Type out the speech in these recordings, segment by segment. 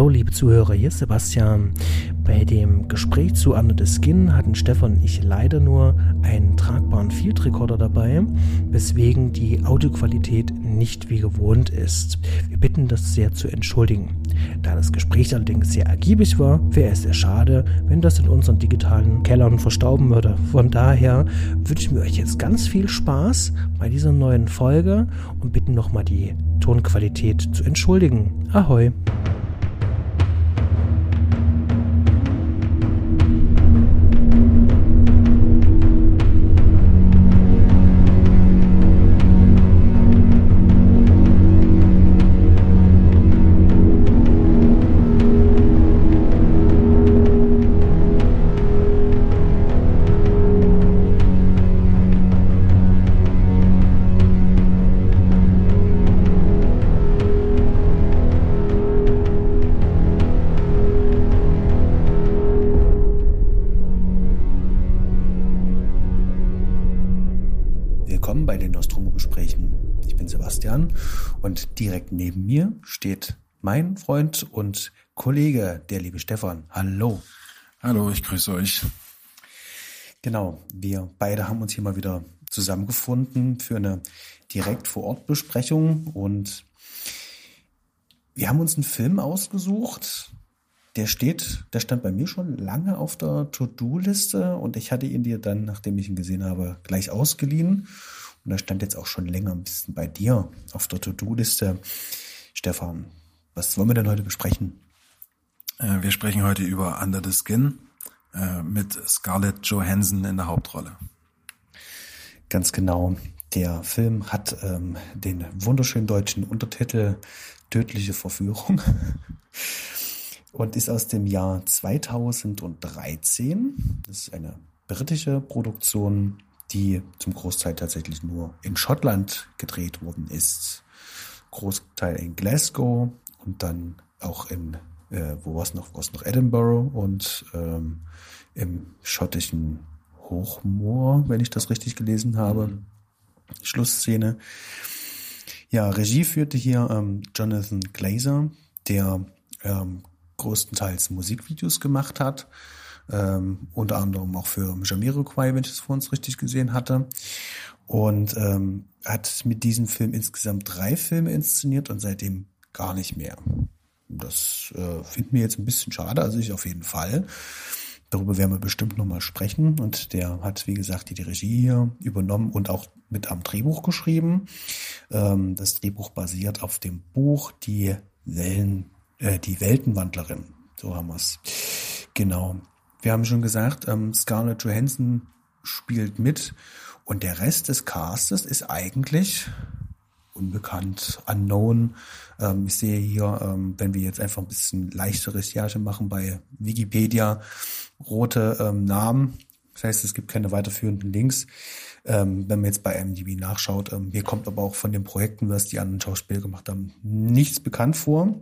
Hallo liebe Zuhörer, hier ist Sebastian. Bei dem Gespräch zu Under the Skin hatten Stefan und ich leider nur einen tragbaren Field Recorder dabei, weswegen die Audioqualität nicht wie gewohnt ist. Wir bitten das sehr zu entschuldigen. Da das Gespräch allerdings sehr ergiebig war, wäre es sehr schade, wenn das in unseren digitalen Kellern verstauben würde. Von daher wünschen wir euch jetzt ganz viel Spaß bei dieser neuen Folge und bitten nochmal die Tonqualität zu entschuldigen. Ahoi! Neben mir steht mein Freund und Kollege, der liebe Stefan. Hallo. Hallo, ich grüße euch. Genau, wir beide haben uns hier mal wieder zusammengefunden für eine direkt vor Ort Besprechung und wir haben uns einen Film ausgesucht. Der steht, der stand bei mir schon lange auf der To-Do-Liste und ich hatte ihn dir dann, nachdem ich ihn gesehen habe, gleich ausgeliehen. Und da stand jetzt auch schon länger ein bisschen bei dir auf der To-Do-Liste. Stefan, was wollen wir denn heute besprechen? Äh, wir sprechen heute über Under the Skin äh, mit Scarlett Johansson in der Hauptrolle. Ganz genau. Der Film hat ähm, den wunderschönen deutschen Untertitel Tödliche Verführung und ist aus dem Jahr 2013. Das ist eine britische Produktion die zum Großteil tatsächlich nur in Schottland gedreht worden ist. Großteil in Glasgow und dann auch in, äh, wo war es noch, war es noch Edinburgh und ähm, im schottischen Hochmoor, wenn ich das richtig gelesen habe. Mhm. Schlussszene. Ja, Regie führte hier ähm, Jonathan Glazer, der ähm, größtenteils Musikvideos gemacht hat ähm, unter anderem auch für Jamiroquai, wenn ich es vor uns richtig gesehen hatte. Und ähm, hat mit diesem Film insgesamt drei Filme inszeniert und seitdem gar nicht mehr. Das äh, finden wir jetzt ein bisschen schade, also ich auf jeden Fall. Darüber werden wir bestimmt nochmal sprechen. Und der hat, wie gesagt, die, die Regie hier übernommen und auch mit am Drehbuch geschrieben. Ähm, das Drehbuch basiert auf dem Buch Die Wellen, äh, die Weltenwandlerin. So haben wir es. Genau. Wir haben schon gesagt, ähm, Scarlett Johansson spielt mit und der Rest des Castes ist eigentlich unbekannt, unknown. Ähm, ich sehe hier, ähm, wenn wir jetzt einfach ein bisschen leichte Recherche machen bei Wikipedia, rote ähm, Namen. Das heißt, es gibt keine weiterführenden Links. Ähm, wenn man jetzt bei MDB nachschaut, ähm, mir kommt aber auch von den Projekten, was die anderen Schauspieler gemacht haben, nichts bekannt vor.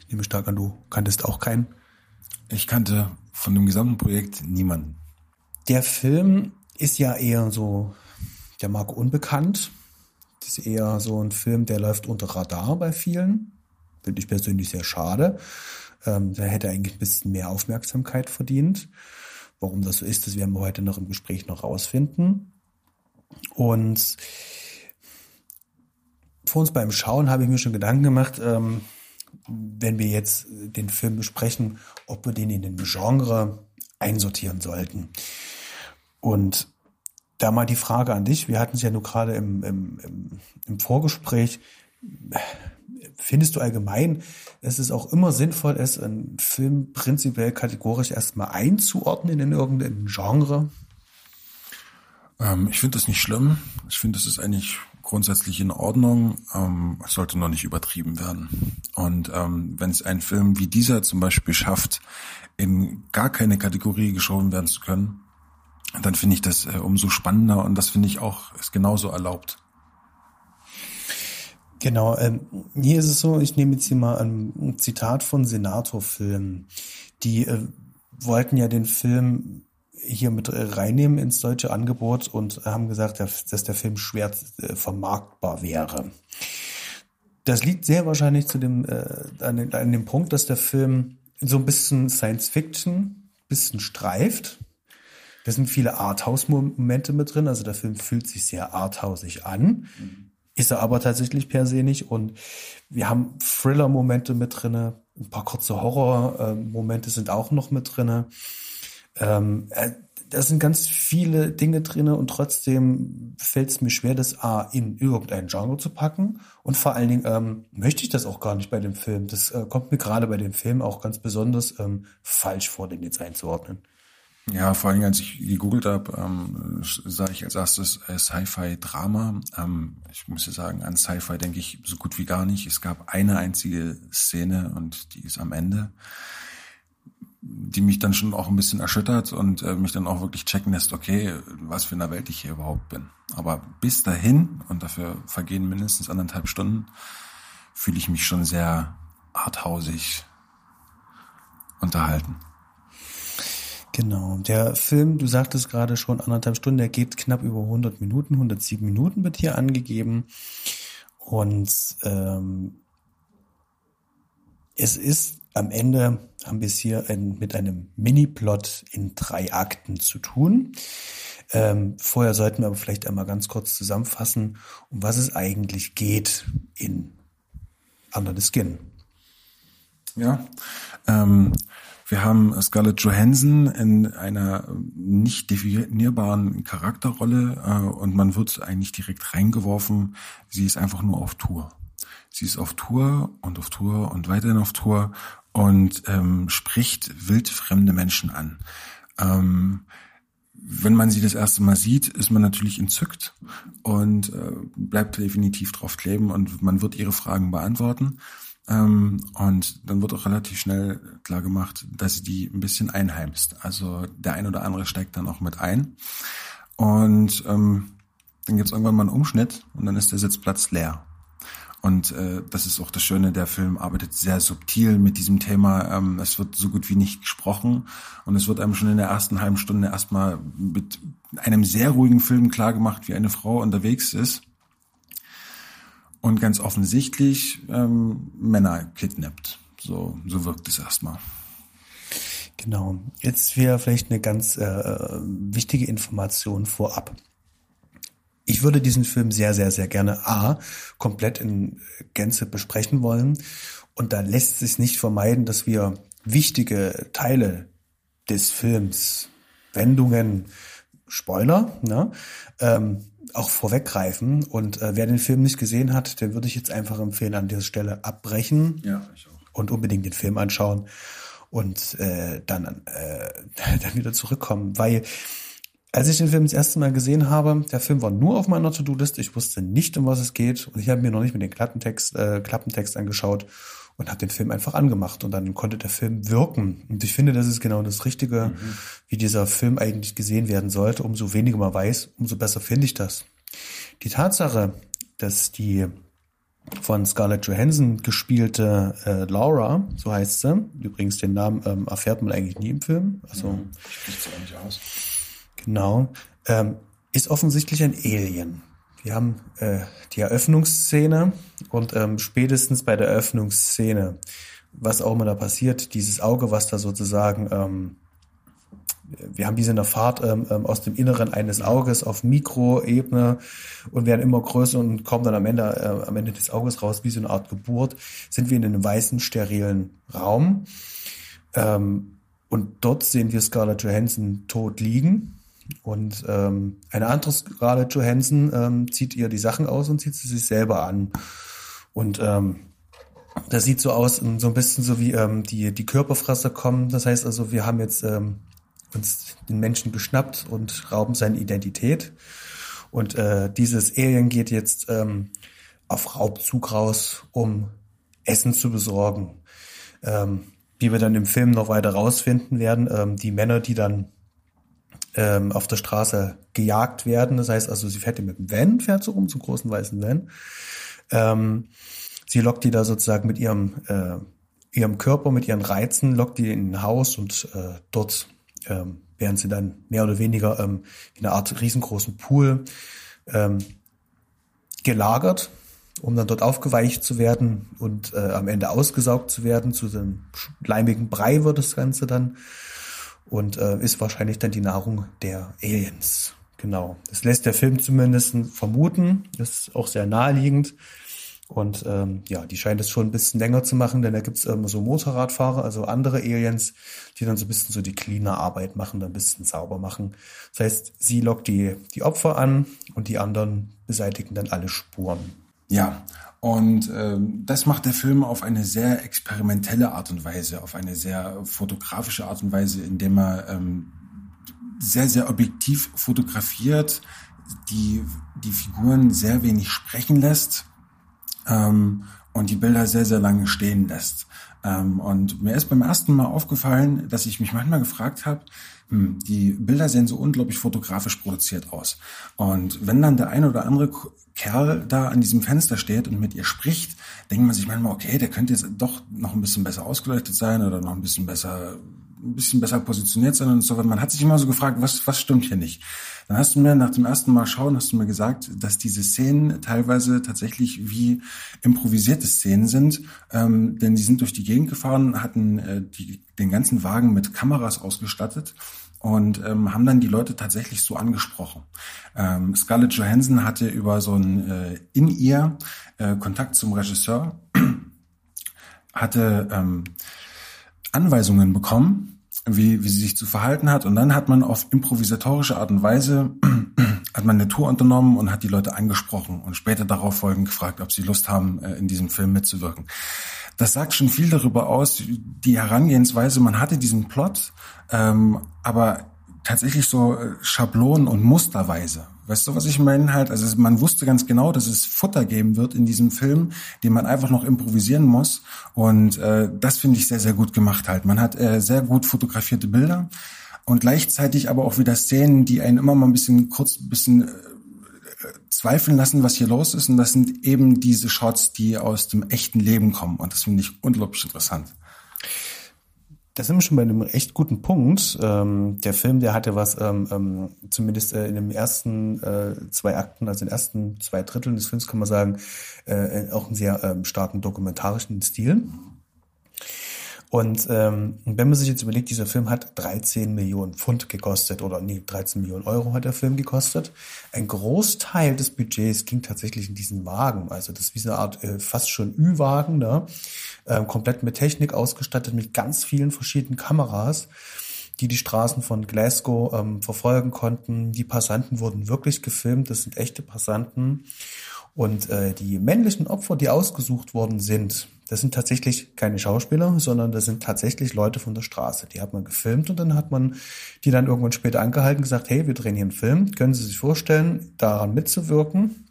Ich nehme stark an, du kanntest auch keinen. Ich kannte von dem gesamten Projekt niemanden. Der Film ist ja eher so der Marke unbekannt. Das ist eher so ein Film, der läuft unter Radar bei vielen. Finde ich persönlich sehr schade. Ähm, da hätte eigentlich ein bisschen mehr Aufmerksamkeit verdient. Warum das so ist, das werden wir heute noch im Gespräch noch rausfinden. Und vor uns beim Schauen habe ich mir schon Gedanken gemacht, ähm, wenn wir jetzt den Film besprechen, ob wir den in den Genre einsortieren sollten. Und da mal die Frage an dich, wir hatten es ja nur gerade im, im, im, Vorgespräch, findest du allgemein, es auch immer sinnvoll ist, einen Film prinzipiell kategorisch erstmal einzuordnen in irgendein Genre? Ähm, ich finde das nicht schlimm. Ich finde, das ist eigentlich grundsätzlich in Ordnung. Ähm, sollte noch nicht übertrieben werden. Und ähm, wenn es ein Film wie dieser zum Beispiel schafft, in gar keine Kategorie geschoben werden zu können, dann finde ich das äh, umso spannender und das finde ich auch ist genauso erlaubt. Genau, ähm, hier ist es so, ich nehme jetzt hier mal ein Zitat von Senator-Filmen. Die äh, wollten ja den Film hier mit reinnehmen ins deutsche Angebot und haben gesagt, dass der Film schwer äh, vermarktbar wäre. das liegt sehr wahrscheinlich zu dem, äh, an, den, an dem Punkt, dass der Film so ein bisschen Science Fiction, bisschen streift. Da sind viele Arthouse-Momente mit drin. Also der Film fühlt sich sehr arthausig an. Ist er aber tatsächlich per se nicht. Und wir haben Thriller-Momente mit drin. Ein paar kurze Horror-Momente sind auch noch mit drin. Ähm, äh, da sind ganz viele Dinge drinne und trotzdem fällt es mir schwer, das A in irgendein Genre zu packen. Und vor allen Dingen ähm, möchte ich das auch gar nicht bei dem Film. Das äh, kommt mir gerade bei dem Film auch ganz besonders ähm, falsch vor, den jetzt einzuordnen. Ja, vor allem als ich gegoogelt habe, ähm, sah ich als erstes äh, Sci-Fi-Drama. Ähm, ich muss ja sagen, an Sci-Fi denke ich so gut wie gar nicht. Es gab eine einzige Szene und die ist am Ende die mich dann schon auch ein bisschen erschüttert und äh, mich dann auch wirklich checken lässt, okay, was für eine Welt ich hier überhaupt bin. Aber bis dahin, und dafür vergehen mindestens anderthalb Stunden, fühle ich mich schon sehr arthausig unterhalten. Genau. Der Film, du sagtest gerade schon anderthalb Stunden, der geht knapp über 100 Minuten, 107 Minuten wird hier angegeben. Und ähm, es ist am Ende haben wir es hier ein, mit einem Mini-Plot in drei Akten zu tun. Ähm, vorher sollten wir aber vielleicht einmal ganz kurz zusammenfassen, um was es eigentlich geht in Under the Skin. Ja, ähm, wir haben Scarlett Johansson in einer nicht definierbaren Charakterrolle äh, und man wird eigentlich direkt reingeworfen. Sie ist einfach nur auf Tour. Sie ist auf Tour und auf Tour und weiterhin auf Tour und ähm, spricht wildfremde Menschen an. Ähm, wenn man sie das erste Mal sieht, ist man natürlich entzückt und äh, bleibt definitiv drauf kleben und man wird ihre Fragen beantworten. Ähm, und dann wird auch relativ schnell klar gemacht, dass sie die ein bisschen einheimst. Also der ein oder andere steigt dann auch mit ein. Und ähm, dann gibt es irgendwann mal einen Umschnitt und dann ist der Sitzplatz leer. Und äh, das ist auch das Schöne, der Film arbeitet sehr subtil mit diesem Thema. Ähm, es wird so gut wie nicht gesprochen und es wird einem schon in der ersten halben Stunde erstmal mit einem sehr ruhigen Film klargemacht, wie eine Frau unterwegs ist und ganz offensichtlich ähm, Männer kidnappt. So, so wirkt es erstmal. Genau. Jetzt wäre vielleicht eine ganz äh, wichtige Information vorab. Ich würde diesen Film sehr, sehr, sehr gerne A, komplett in Gänze besprechen wollen. Und da lässt sich nicht vermeiden, dass wir wichtige Teile des Films, Wendungen, Spoiler, ne, ähm, auch vorweggreifen. Und äh, wer den Film nicht gesehen hat, den würde ich jetzt einfach empfehlen, an dieser Stelle abbrechen ja, ich auch. und unbedingt den Film anschauen und äh, dann, äh, dann wieder zurückkommen. Weil als ich den Film das erste Mal gesehen habe, der Film war nur auf meiner To-Do-Liste. Ich wusste nicht, um was es geht. Und ich habe mir noch nicht mit dem Klappentext, äh, Klappentext angeschaut und habe den Film einfach angemacht. Und dann konnte der Film wirken. Und ich finde, das ist genau das Richtige, mhm. wie dieser Film eigentlich gesehen werden sollte. Umso weniger man weiß, umso besser finde ich das. Die Tatsache, dass die von Scarlett Johansson gespielte äh, Laura, so heißt sie. Übrigens, den Namen ähm, erfährt man eigentlich nie im Film. Also mhm. spricht sie nicht aus. Genau. Ähm, ist offensichtlich ein Alien. Wir haben äh, die Eröffnungsszene und ähm, spätestens bei der Eröffnungsszene, was auch immer da passiert, dieses Auge, was da sozusagen, ähm, wir haben diese in der Fahrt ähm, ähm, aus dem Inneren eines Auges auf Mikroebene und werden immer größer und kommen dann am Ende, äh, am Ende des Auges raus, wie so eine Art Geburt, sind wir in einem weißen, sterilen Raum. Ähm, und dort sehen wir Scarlett Johansson tot liegen und ähm, eine andere Scarlett Johansson ähm, zieht ihr die Sachen aus und zieht sie sich selber an. Und ähm, das sieht so aus, so ein bisschen so wie ähm, die, die Körperfresser kommen. Das heißt also, wir haben jetzt ähm, uns den Menschen geschnappt und rauben seine Identität. Und äh, dieses Alien geht jetzt ähm, auf Raubzug raus, um Essen zu besorgen. Ähm, wie wir dann im Film noch weiter rausfinden werden, ähm, die Männer, die dann ähm, auf der Straße gejagt werden. Das heißt also, sie fährt mit dem Van, fährt so rum, zum großen weißen Van. Ähm, sie lockt die da sozusagen mit ihrem, äh, ihrem Körper, mit ihren Reizen, lockt die in ein Haus und äh, dort ähm, werden sie dann mehr oder weniger ähm, in einer Art riesengroßen Pool ähm, gelagert um dann dort aufgeweicht zu werden und äh, am Ende ausgesaugt zu werden. Zu einem leimigen Brei wird das Ganze dann und äh, ist wahrscheinlich dann die Nahrung der Aliens. Genau. Das lässt der Film zumindest vermuten. Das ist auch sehr naheliegend. Und ähm, ja, die scheint es schon ein bisschen länger zu machen, denn da gibt's ähm, so Motorradfahrer, also andere Aliens, die dann so ein bisschen so die cleaner Arbeit machen, dann ein bisschen sauber machen. Das heißt, sie lockt die, die Opfer an und die anderen beseitigen dann alle Spuren. Ja, und ähm, das macht der Film auf eine sehr experimentelle Art und Weise, auf eine sehr fotografische Art und Weise, indem er ähm, sehr, sehr objektiv fotografiert, die, die Figuren sehr wenig sprechen lässt ähm, und die Bilder sehr, sehr lange stehen lässt. Ähm, und mir ist beim ersten Mal aufgefallen, dass ich mich manchmal gefragt habe, die Bilder sehen so unglaublich fotografisch produziert aus. Und wenn dann der eine oder andere Kerl da an diesem Fenster steht und mit ihr spricht, denkt man sich manchmal, okay, der könnte jetzt doch noch ein bisschen besser ausgeleuchtet sein oder noch ein bisschen besser ein bisschen besser positioniert sein und so. Man hat sich immer so gefragt, was, was stimmt hier nicht? Dann hast du mir nach dem ersten Mal schauen, hast du mir gesagt, dass diese Szenen teilweise tatsächlich wie improvisierte Szenen sind, ähm, denn die sind durch die Gegend gefahren, hatten äh, die, den ganzen Wagen mit Kameras ausgestattet und ähm, haben dann die Leute tatsächlich so angesprochen. Ähm, Scarlett Johansson hatte über so ein äh, in ihr äh, Kontakt zum Regisseur, hatte ähm, Anweisungen bekommen, wie, wie sie sich zu verhalten hat. Und dann hat man auf improvisatorische Art und Weise hat man eine Tour unternommen und hat die Leute angesprochen und später darauf folgend gefragt, ob sie Lust haben, äh, in diesem Film mitzuwirken. Das sagt schon viel darüber aus, die Herangehensweise. Man hatte diesen Plot, ähm, aber tatsächlich so äh, Schablonen und Musterweise. Weißt du, was ich meine halt? Also man wusste ganz genau, dass es Futter geben wird in diesem Film, den man einfach noch improvisieren muss. Und äh, das finde ich sehr, sehr gut gemacht halt. Man hat äh, sehr gut fotografierte Bilder und gleichzeitig aber auch wieder Szenen, die einen immer mal ein bisschen kurz ein bisschen äh, zweifeln lassen, was hier los ist. Und das sind eben diese Shots, die aus dem echten Leben kommen. Und das finde ich unglaublich interessant. Da sind wir schon bei einem echt guten Punkt. Ähm, der Film, der hatte was, ähm, ähm, zumindest äh, in den ersten äh, zwei Akten, also in den ersten zwei Dritteln des Films kann man sagen, äh, auch einen sehr ähm, starken dokumentarischen Stil. Und ähm, wenn man sich jetzt überlegt, dieser Film hat 13 Millionen Pfund gekostet oder nee, 13 Millionen Euro hat der Film gekostet. Ein Großteil des Budgets ging tatsächlich in diesen Wagen. Also das ist wie so eine Art äh, fast schon Ü-Wagen, ne? ähm, komplett mit Technik ausgestattet, mit ganz vielen verschiedenen Kameras die die Straßen von Glasgow ähm, verfolgen konnten. Die Passanten wurden wirklich gefilmt, das sind echte Passanten. Und äh, die männlichen Opfer, die ausgesucht worden sind, das sind tatsächlich keine Schauspieler, sondern das sind tatsächlich Leute von der Straße. Die hat man gefilmt und dann hat man die dann irgendwann später angehalten gesagt, hey, wir drehen hier einen Film, können Sie sich vorstellen, daran mitzuwirken?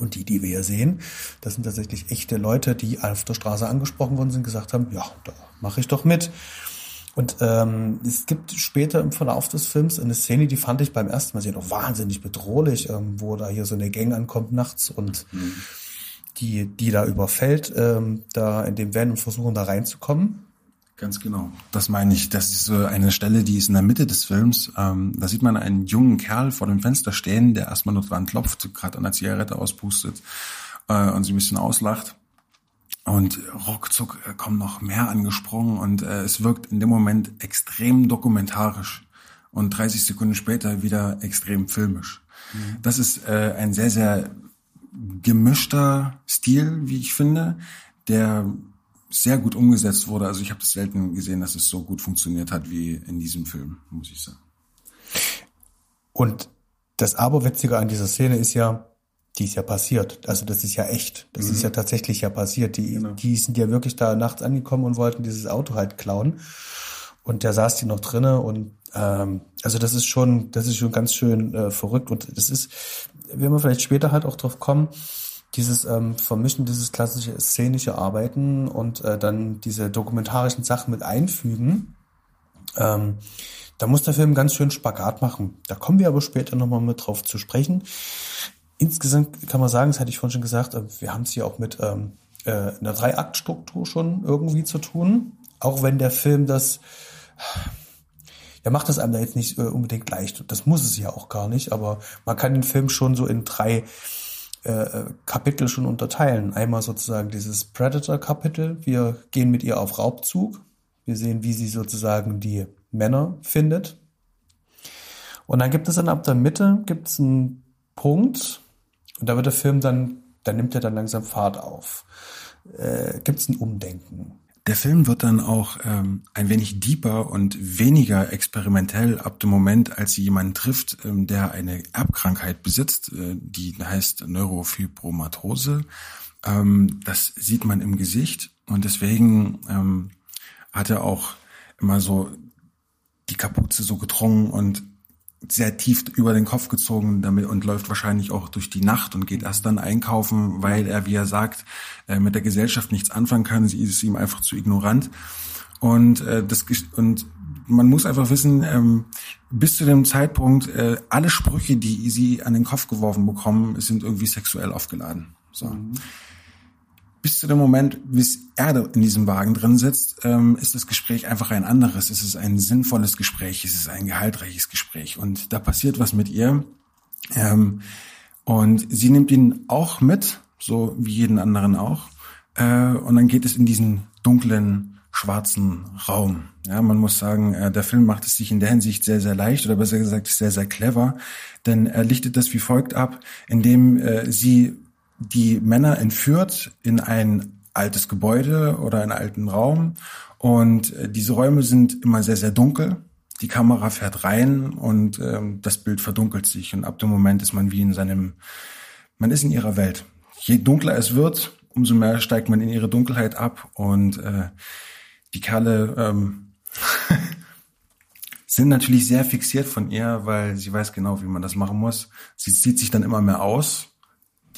Und die, die wir hier sehen, das sind tatsächlich echte Leute, die auf der Straße angesprochen worden sind, gesagt haben, ja, da mache ich doch mit. Und ähm, es gibt später im Verlauf des Films eine Szene, die fand ich beim ersten Mal sehen auch wahnsinnig bedrohlich, ähm, wo da hier so eine Gang ankommt nachts und mhm die, die da überfällt, ähm, da in dem Van und versuchen da reinzukommen. Ganz genau. Das meine ich. Das ist so eine Stelle, die ist in der Mitte des Films. Ähm, da sieht man einen jungen Kerl vor dem Fenster stehen, der erstmal nur dran klopft, gerade an der Zigarette auspustet äh, und sie ein bisschen auslacht. Und ruckzuck äh, kommen noch mehr angesprungen und äh, es wirkt in dem Moment extrem dokumentarisch und 30 Sekunden später wieder extrem filmisch. Mhm. Das ist äh, ein sehr, sehr gemischter Stil, wie ich finde, der sehr gut umgesetzt wurde. Also ich habe das selten gesehen, dass es so gut funktioniert hat wie in diesem Film, muss ich sagen. Und das Aberwitzige an dieser Szene ist ja, die ist ja passiert. Also das ist ja echt. Das mhm. ist ja tatsächlich ja passiert. Die, genau. die sind ja wirklich da nachts angekommen und wollten dieses Auto halt klauen. Und der saß die noch drinne und ähm, also das ist schon, das ist schon ganz schön äh, verrückt. Und das ist, werden wir vielleicht später halt auch drauf kommen, dieses ähm, Vermischen, dieses klassische szenische Arbeiten und äh, dann diese dokumentarischen Sachen mit einfügen. Ähm, da muss der Film ganz schön Spagat machen. Da kommen wir aber später nochmal mit drauf zu sprechen. Insgesamt kann man sagen, das hatte ich vorhin schon gesagt, äh, wir haben es hier auch mit ähm, äh, einer Dreiaktstruktur schon irgendwie zu tun. Auch wenn der Film das der macht das einem da jetzt nicht äh, unbedingt leicht. Das muss es ja auch gar nicht, aber man kann den Film schon so in drei äh, Kapitel schon unterteilen. Einmal sozusagen dieses Predator-Kapitel. Wir gehen mit ihr auf Raubzug. Wir sehen, wie sie sozusagen die Männer findet. Und dann gibt es dann ab der Mitte gibt es einen Punkt und da wird der Film dann, da nimmt er dann langsam Fahrt auf. Äh, gibt es ein Umdenken. Der Film wird dann auch ähm, ein wenig deeper und weniger experimentell ab dem Moment, als sie jemanden trifft, ähm, der eine Erbkrankheit besitzt, äh, die heißt Neurofibromatose. Ähm, das sieht man im Gesicht und deswegen ähm, hat er auch immer so die Kapuze so gedrungen und sehr tief über den Kopf gezogen damit und läuft wahrscheinlich auch durch die Nacht und geht erst dann einkaufen, weil er, wie er sagt, äh, mit der Gesellschaft nichts anfangen kann. Sie ist ihm einfach zu ignorant. Und äh, das und man muss einfach wissen, ähm, bis zu dem Zeitpunkt, äh, alle Sprüche, die sie an den Kopf geworfen bekommen, sind irgendwie sexuell aufgeladen. So. Mhm bis zu dem Moment, bis er in diesem Wagen drin sitzt, ähm, ist das Gespräch einfach ein anderes. Es ist ein sinnvolles Gespräch, es ist ein gehaltreiches Gespräch und da passiert was mit ihr. Ähm, und sie nimmt ihn auch mit, so wie jeden anderen auch. Äh, und dann geht es in diesen dunklen, schwarzen Raum. Ja, man muss sagen, äh, der Film macht es sich in der Hinsicht sehr, sehr leicht oder besser gesagt sehr, sehr clever, denn er lichtet das wie folgt ab, indem äh, sie die Männer entführt in ein altes Gebäude oder einen alten Raum. Und äh, diese Räume sind immer sehr, sehr dunkel. Die Kamera fährt rein und ähm, das Bild verdunkelt sich. Und ab dem Moment ist man wie in seinem, man ist in ihrer Welt. Je dunkler es wird, umso mehr steigt man in ihre Dunkelheit ab. Und äh, die Kerle ähm, sind natürlich sehr fixiert von ihr, weil sie weiß genau, wie man das machen muss. Sie zieht sich dann immer mehr aus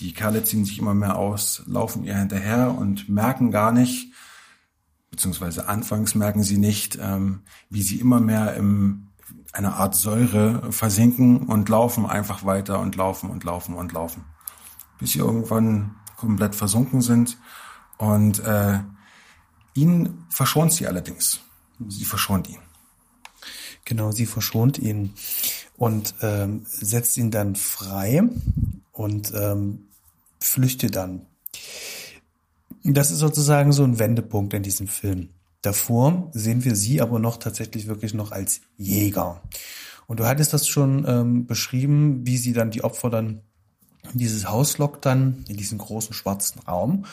die Kerle ziehen sich immer mehr aus, laufen ihr hinterher und merken gar nicht, beziehungsweise anfangs merken sie nicht, ähm, wie sie immer mehr in einer Art Säure versinken und laufen einfach weiter und laufen und laufen und laufen, bis sie irgendwann komplett versunken sind. Und äh, ihn verschont sie allerdings. Sie verschont ihn. Genau, sie verschont ihn und ähm, setzt ihn dann frei und ähm, flüchte dann. Das ist sozusagen so ein Wendepunkt in diesem Film. Davor sehen wir sie aber noch tatsächlich wirklich noch als Jäger. Und du hattest das schon ähm, beschrieben, wie sie dann die Opfer dann in dieses Haus lockt dann, in diesen großen schwarzen Raum.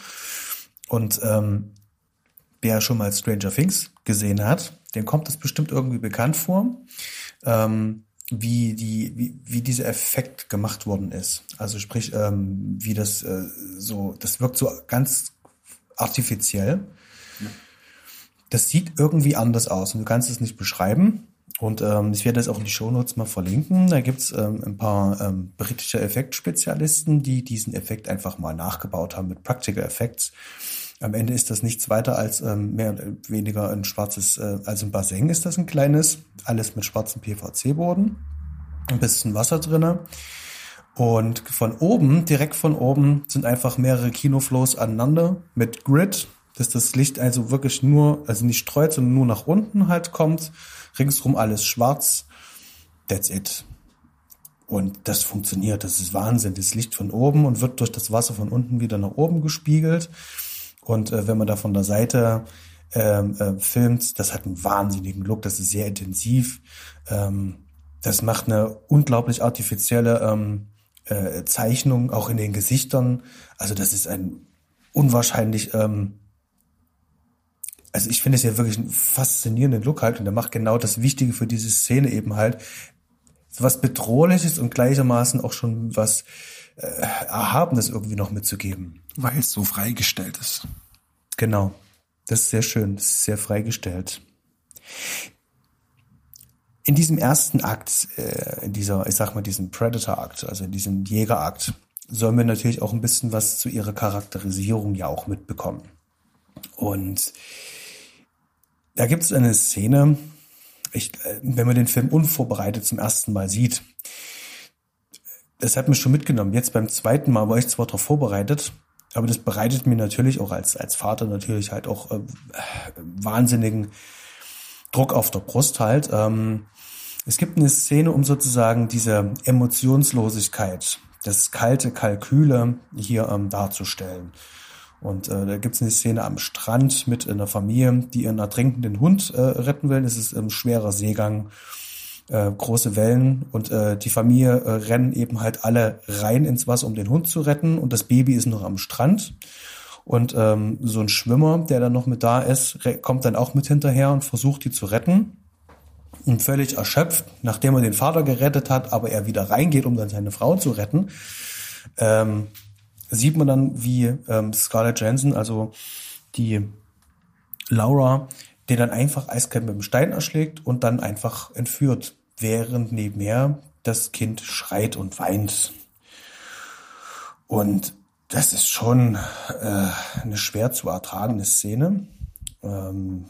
Und ähm, wer schon mal Stranger Things gesehen hat, dem kommt das bestimmt irgendwie bekannt vor. Ähm, wie die wie, wie dieser Effekt gemacht worden ist. Also sprich, ähm, wie das äh, so, das wirkt so ganz artifiziell. Das sieht irgendwie anders aus und du kannst es nicht beschreiben. Und ähm, ich werde das auch in die Shownotes mal verlinken. Da gibt's ähm, ein paar ähm, britische Effektspezialisten, die diesen Effekt einfach mal nachgebaut haben mit Practical Effects. Am Ende ist das nichts weiter als ähm, mehr oder weniger ein schwarzes, äh, also ein Bassin ist das ein kleines, alles mit schwarzem PVC-Boden, ein bisschen Wasser drinne. Und von oben, direkt von oben, sind einfach mehrere Kinoflows aneinander mit Grid, dass das Licht also wirklich nur, also nicht streut, sondern nur nach unten halt kommt. Ringsrum alles schwarz. That's it. Und das funktioniert, das ist Wahnsinn. Das Licht von oben und wird durch das Wasser von unten wieder nach oben gespiegelt. Und äh, wenn man da von der Seite ähm, äh, filmt, das hat einen wahnsinnigen Look, das ist sehr intensiv. Ähm, das macht eine unglaublich artifizielle ähm, äh, Zeichnung, auch in den Gesichtern. Also das ist ein unwahrscheinlich, ähm, also ich finde es ja wirklich einen faszinierenden Look halt und der macht genau das Wichtige für diese Szene eben halt. Was Bedrohliches und gleichermaßen auch schon was äh, Erhabenes irgendwie noch mitzugeben. Weil es so freigestellt ist. Genau. Das ist sehr schön. Das ist sehr freigestellt. In diesem ersten Akt, äh, in dieser, ich sag mal, diesem Predator-Akt, also in diesem Jäger-Akt, sollen wir natürlich auch ein bisschen was zu ihrer Charakterisierung ja auch mitbekommen. Und da gibt es eine Szene, ich, äh, wenn man den Film unvorbereitet zum ersten Mal sieht, das hat mich schon mitgenommen. Jetzt beim zweiten Mal war ich zwar darauf vorbereitet, aber das bereitet mir natürlich auch als, als Vater natürlich halt auch äh, wahnsinnigen Druck auf der Brust halt. Ähm, es gibt eine Szene, um sozusagen diese Emotionslosigkeit das kalte Kalküle hier ähm, darzustellen. Und äh, da gibt es eine Szene am Strand mit einer Familie, die ihren ertrinkenden Hund äh, retten will. Es ist ein schwerer Seegang, äh, große Wellen und äh, die Familie äh, rennen eben halt alle rein ins Wasser, um den Hund zu retten und das Baby ist noch am Strand. Und ähm, so ein Schwimmer, der dann noch mit da ist, kommt dann auch mit hinterher und versucht, die zu retten. Und völlig erschöpft, nachdem er den Vater gerettet hat, aber er wieder reingeht, um dann seine Frau zu retten, ähm, sieht man dann, wie ähm, Scarlett Johansson, also die Laura, den dann einfach eiskalt mit dem Stein erschlägt und dann einfach entführt, während nebenher das Kind schreit und weint. Und das ist schon äh, eine schwer zu ertragende Szene. Ähm,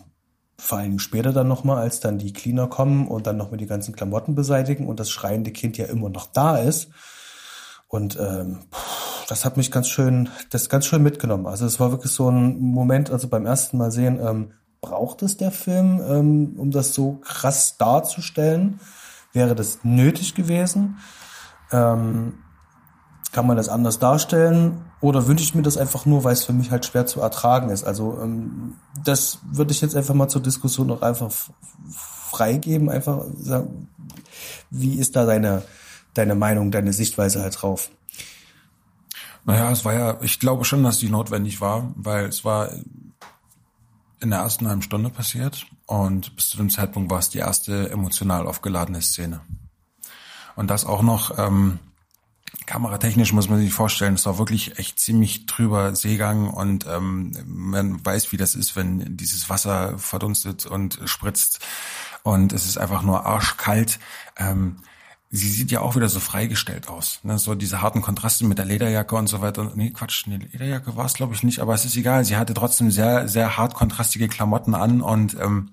vor allem später dann nochmal, als dann die Cleaner kommen und dann nochmal die ganzen Klamotten beseitigen und das schreiende Kind ja immer noch da ist. Und ähm, das hat mich ganz schön, das ganz schön mitgenommen. Also es war wirklich so ein Moment, also beim ersten Mal sehen, ähm, braucht es der Film, ähm, um das so krass darzustellen? Wäre das nötig gewesen? Ähm, kann man das anders darstellen? Oder wünsche ich mir das einfach nur, weil es für mich halt schwer zu ertragen ist? Also ähm, das würde ich jetzt einfach mal zur Diskussion noch einfach freigeben. Einfach sagen, wie ist da deine, deine Meinung, deine Sichtweise halt drauf? Naja, es war ja, ich glaube schon, dass die notwendig war, weil es war in der ersten halben Stunde passiert und bis zu dem Zeitpunkt war es die erste emotional aufgeladene Szene. Und das auch noch ähm, kameratechnisch muss man sich vorstellen, es war wirklich echt ziemlich trüber Seegang und ähm, man weiß, wie das ist, wenn dieses Wasser verdunstet und spritzt und es ist einfach nur arschkalt. Ähm, sie sieht ja auch wieder so freigestellt aus. Ne? So diese harten Kontraste mit der Lederjacke und so weiter. Nee, Quatsch, eine Lederjacke war es, glaube ich, nicht, aber es ist egal. Sie hatte trotzdem sehr, sehr hart kontrastige Klamotten an und ähm,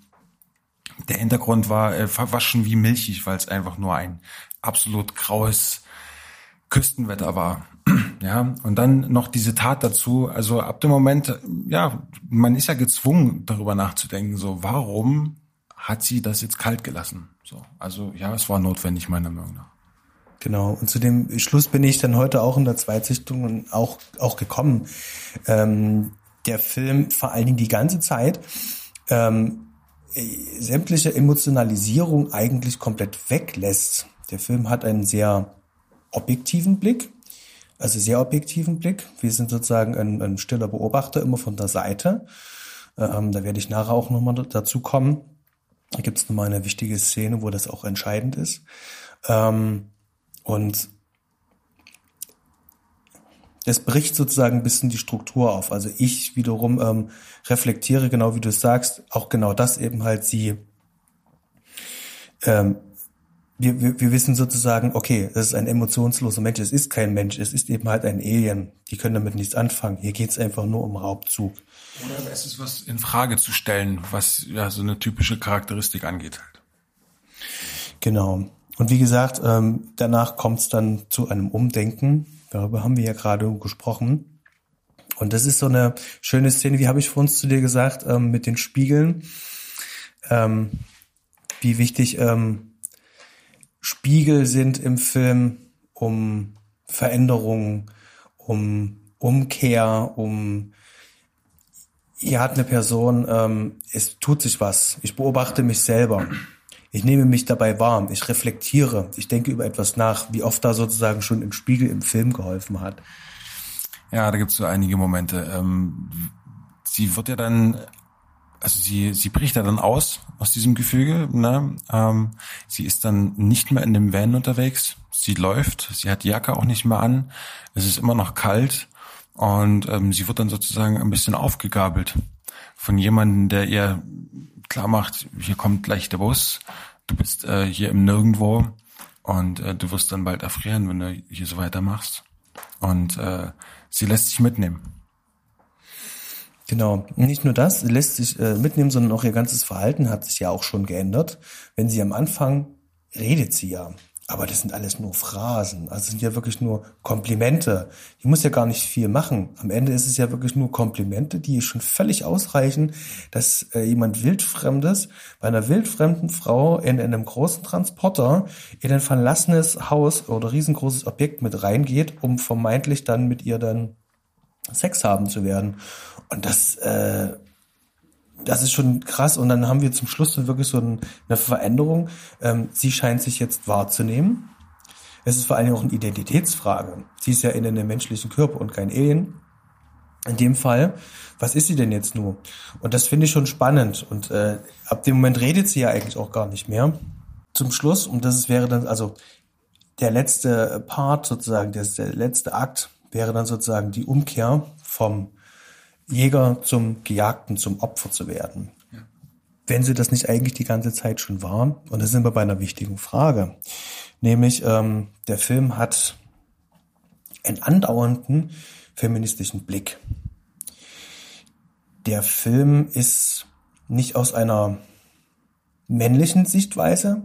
der Hintergrund war äh, verwaschen wie milchig, weil es einfach nur ein absolut graues Küstenwetter war. Ja, und dann noch diese Tat dazu. Also ab dem Moment, ja, man ist ja gezwungen, darüber nachzudenken, so, warum hat sie das jetzt kalt gelassen? So, also ja, es war notwendig, meiner Meinung nach. Genau, und zu dem Schluss bin ich dann heute auch in der Zweitsichtung auch, auch gekommen. Ähm, der Film vor allen Dingen die ganze Zeit ähm, sämtliche Emotionalisierung eigentlich komplett weglässt. Der Film hat einen sehr objektiven Blick, also sehr objektiven Blick. Wir sind sozusagen ein, ein stiller Beobachter immer von der Seite. Ähm, da werde ich nachher auch nochmal dazu kommen. Da gibt es nochmal eine wichtige Szene, wo das auch entscheidend ist. Ähm, und es bricht sozusagen ein bisschen die Struktur auf. Also ich wiederum ähm, reflektiere, genau wie du es sagst, auch genau das eben halt sie. Ähm, wir, wir, wir wissen sozusagen, okay, das ist ein emotionsloser Mensch, es ist kein Mensch, es ist eben halt ein Alien. Die können damit nichts anfangen. Hier geht es einfach nur um Raubzug. Oder es ist was in Frage zu stellen, was ja so eine typische Charakteristik angeht halt. Genau. Und wie gesagt, ähm, danach kommt es dann zu einem Umdenken. Darüber haben wir ja gerade gesprochen. Und das ist so eine schöne Szene, wie habe ich vor uns zu dir gesagt, ähm, mit den Spiegeln. Ähm, wie wichtig ähm, Spiegel sind im Film, um Veränderungen, um Umkehr, um hier hat eine Person, ähm, es tut sich was. Ich beobachte mich selber. Ich nehme mich dabei wahr. Ich reflektiere. Ich denke über etwas nach, wie oft da sozusagen schon im Spiegel im Film geholfen hat. Ja, da gibt es so einige Momente. Ähm, sie wird ja dann, also sie, sie bricht ja dann aus aus diesem Gefüge. Ne? Ähm, sie ist dann nicht mehr in dem Van unterwegs. Sie läuft. Sie hat die Jacke auch nicht mehr an. Es ist immer noch kalt. Und ähm, sie wird dann sozusagen ein bisschen aufgegabelt von jemandem, der ihr klar macht, hier kommt gleich der Bus, du bist äh, hier im Nirgendwo und äh, du wirst dann bald erfrieren, wenn du hier so weitermachst. Und äh, sie lässt sich mitnehmen. Genau. Nicht nur das, lässt sich äh, mitnehmen, sondern auch ihr ganzes Verhalten hat sich ja auch schon geändert. Wenn sie am Anfang redet sie ja. Aber das sind alles nur Phrasen. Also sind ja wirklich nur Komplimente. Ich muss ja gar nicht viel machen. Am Ende ist es ja wirklich nur Komplimente, die schon völlig ausreichen, dass äh, jemand Wildfremdes bei einer wildfremden Frau in, in einem großen Transporter in ein verlassenes Haus oder riesengroßes Objekt mit reingeht, um vermeintlich dann mit ihr dann Sex haben zu werden. Und das, äh, das ist schon krass. Und dann haben wir zum Schluss so wirklich so eine Veränderung. Ähm, sie scheint sich jetzt wahrzunehmen. Es ist vor allem auch eine Identitätsfrage. Sie ist ja in einem menschlichen Körper und kein Alien. In dem Fall, was ist sie denn jetzt nur? Und das finde ich schon spannend. Und äh, ab dem Moment redet sie ja eigentlich auch gar nicht mehr. Zum Schluss, und das wäre dann, also der letzte Part sozusagen, der, der letzte Akt wäre dann sozusagen die Umkehr vom Jäger zum Gejagten, zum Opfer zu werden. Ja. Wenn sie das nicht eigentlich die ganze Zeit schon war, und da sind wir bei einer wichtigen Frage, nämlich ähm, der Film hat einen andauernden feministischen Blick. Der Film ist nicht aus einer männlichen Sichtweise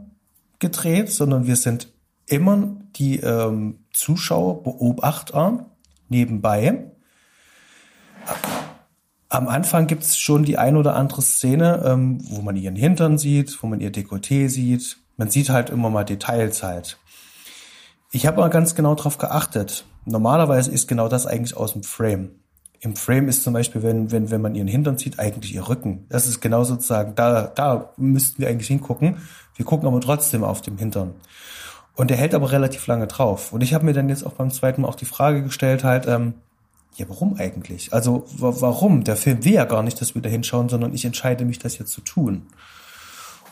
gedreht, sondern wir sind immer die ähm, Zuschauer, Beobachter nebenbei am Anfang gibt es schon die ein oder andere Szene, ähm, wo man ihren Hintern sieht, wo man ihr Dekolleté sieht. Man sieht halt immer mal Details halt. Ich habe mal ganz genau drauf geachtet. Normalerweise ist genau das eigentlich aus dem Frame. Im Frame ist zum Beispiel, wenn, wenn, wenn man ihren Hintern sieht, eigentlich ihr Rücken. Das ist genau sozusagen, da, da müssten wir eigentlich hingucken. Wir gucken aber trotzdem auf dem Hintern. Und der hält aber relativ lange drauf. Und ich habe mir dann jetzt auch beim zweiten Mal auch die Frage gestellt, halt, ähm, ja, warum eigentlich? Also warum? Der Film will ja gar nicht, dass wir da hinschauen, sondern ich entscheide mich, das jetzt zu tun.